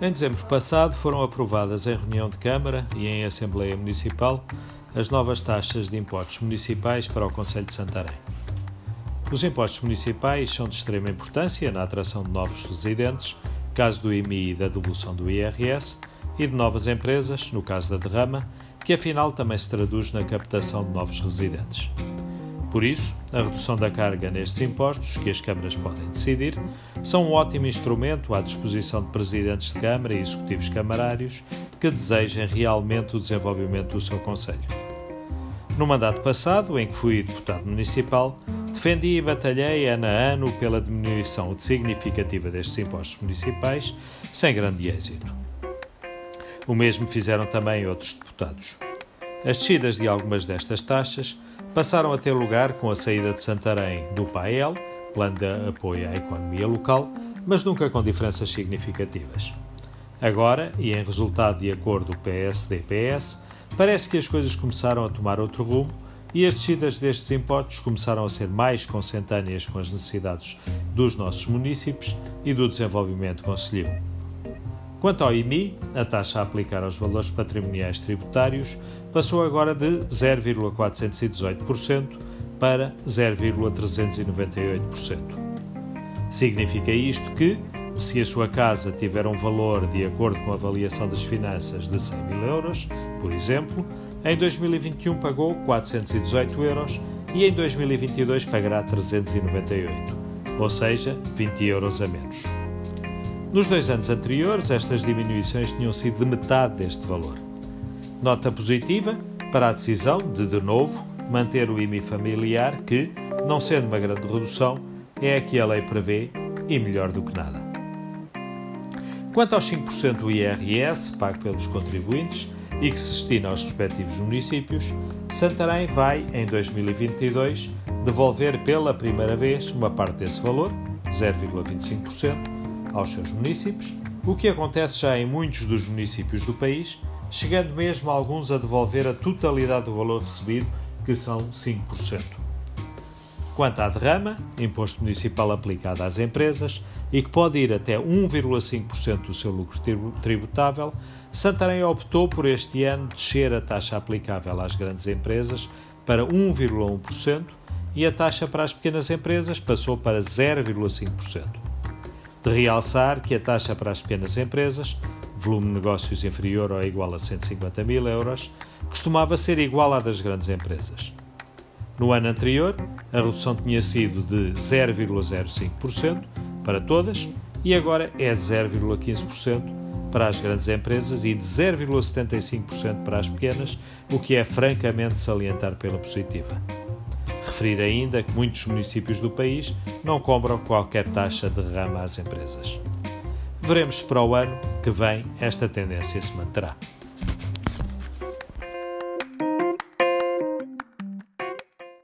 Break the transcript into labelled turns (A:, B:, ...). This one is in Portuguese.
A: Em dezembro passado foram aprovadas em reunião de Câmara e em Assembleia Municipal as novas taxas de impostos municipais para o Conselho de Santarém. Os impostos municipais são de extrema importância na atração de novos residentes, caso do IMI e da devolução do IRS, e de novas empresas, no caso da derrama, que afinal também se traduz na captação de novos residentes. Por isso, a redução da carga nestes impostos, que as câmaras podem decidir, são um ótimo instrumento à disposição de presidentes de Câmara e executivos camarários que desejem realmente o desenvolvimento do seu Conselho. No mandato passado, em que fui deputado municipal, defendi e batalhei ano a ano pela diminuição significativa destes impostos municipais, sem grande êxito. O mesmo fizeram também outros deputados. As descidas de algumas destas taxas passaram a ter lugar com a saída de Santarém do PAEL, Plano de Apoio à Economia Local, mas nunca com diferenças significativas. Agora, e em resultado de acordo PSD-PS, parece que as coisas começaram a tomar outro rumo e as descidas destes impostos começaram a ser mais consentâneas com as necessidades dos nossos municípios e do desenvolvimento concelhio. Quanto ao IMI, a taxa a aplicar aos valores patrimoniais tributários passou agora de 0,418% para 0,398%. Significa isto que, se a sua casa tiver um valor de acordo com a avaliação das finanças de 100 mil euros, por exemplo, em 2021 pagou 418 euros e em 2022 pagará 398, ou seja, 20 euros a menos. Nos dois anos anteriores, estas diminuições tinham sido de metade deste valor. Nota positiva para a decisão de, de novo, manter o IMI familiar, que, não sendo uma grande redução, é a que a lei prevê e melhor do que nada. Quanto aos 5% do IRS pago pelos contribuintes e que se destina aos respectivos municípios, Santarém vai, em 2022, devolver pela primeira vez uma parte desse valor, 0,25%, aos seus municípios, o que acontece já em muitos dos municípios do país, chegando mesmo alguns a devolver a totalidade do valor recebido, que são 5%. Quanto à derrama, imposto municipal aplicado às empresas e que pode ir até 1,5% do seu lucro tributável, Santarém optou por este ano descer a taxa aplicável às grandes empresas para 1,1% e a taxa para as pequenas empresas passou para 0,5%. De realçar que a taxa para as pequenas empresas, volume de negócios inferior ou igual a 150 mil euros, costumava ser igual à das grandes empresas. No ano anterior, a redução tinha sido de 0,05% para todas e agora é de 0,15% para as grandes empresas e de 0,75% para as pequenas, o que é francamente salientar pela positiva. Referir ainda que muitos municípios do país não cobram qualquer taxa de rama às empresas. Veremos se para o ano que vem esta tendência se manterá.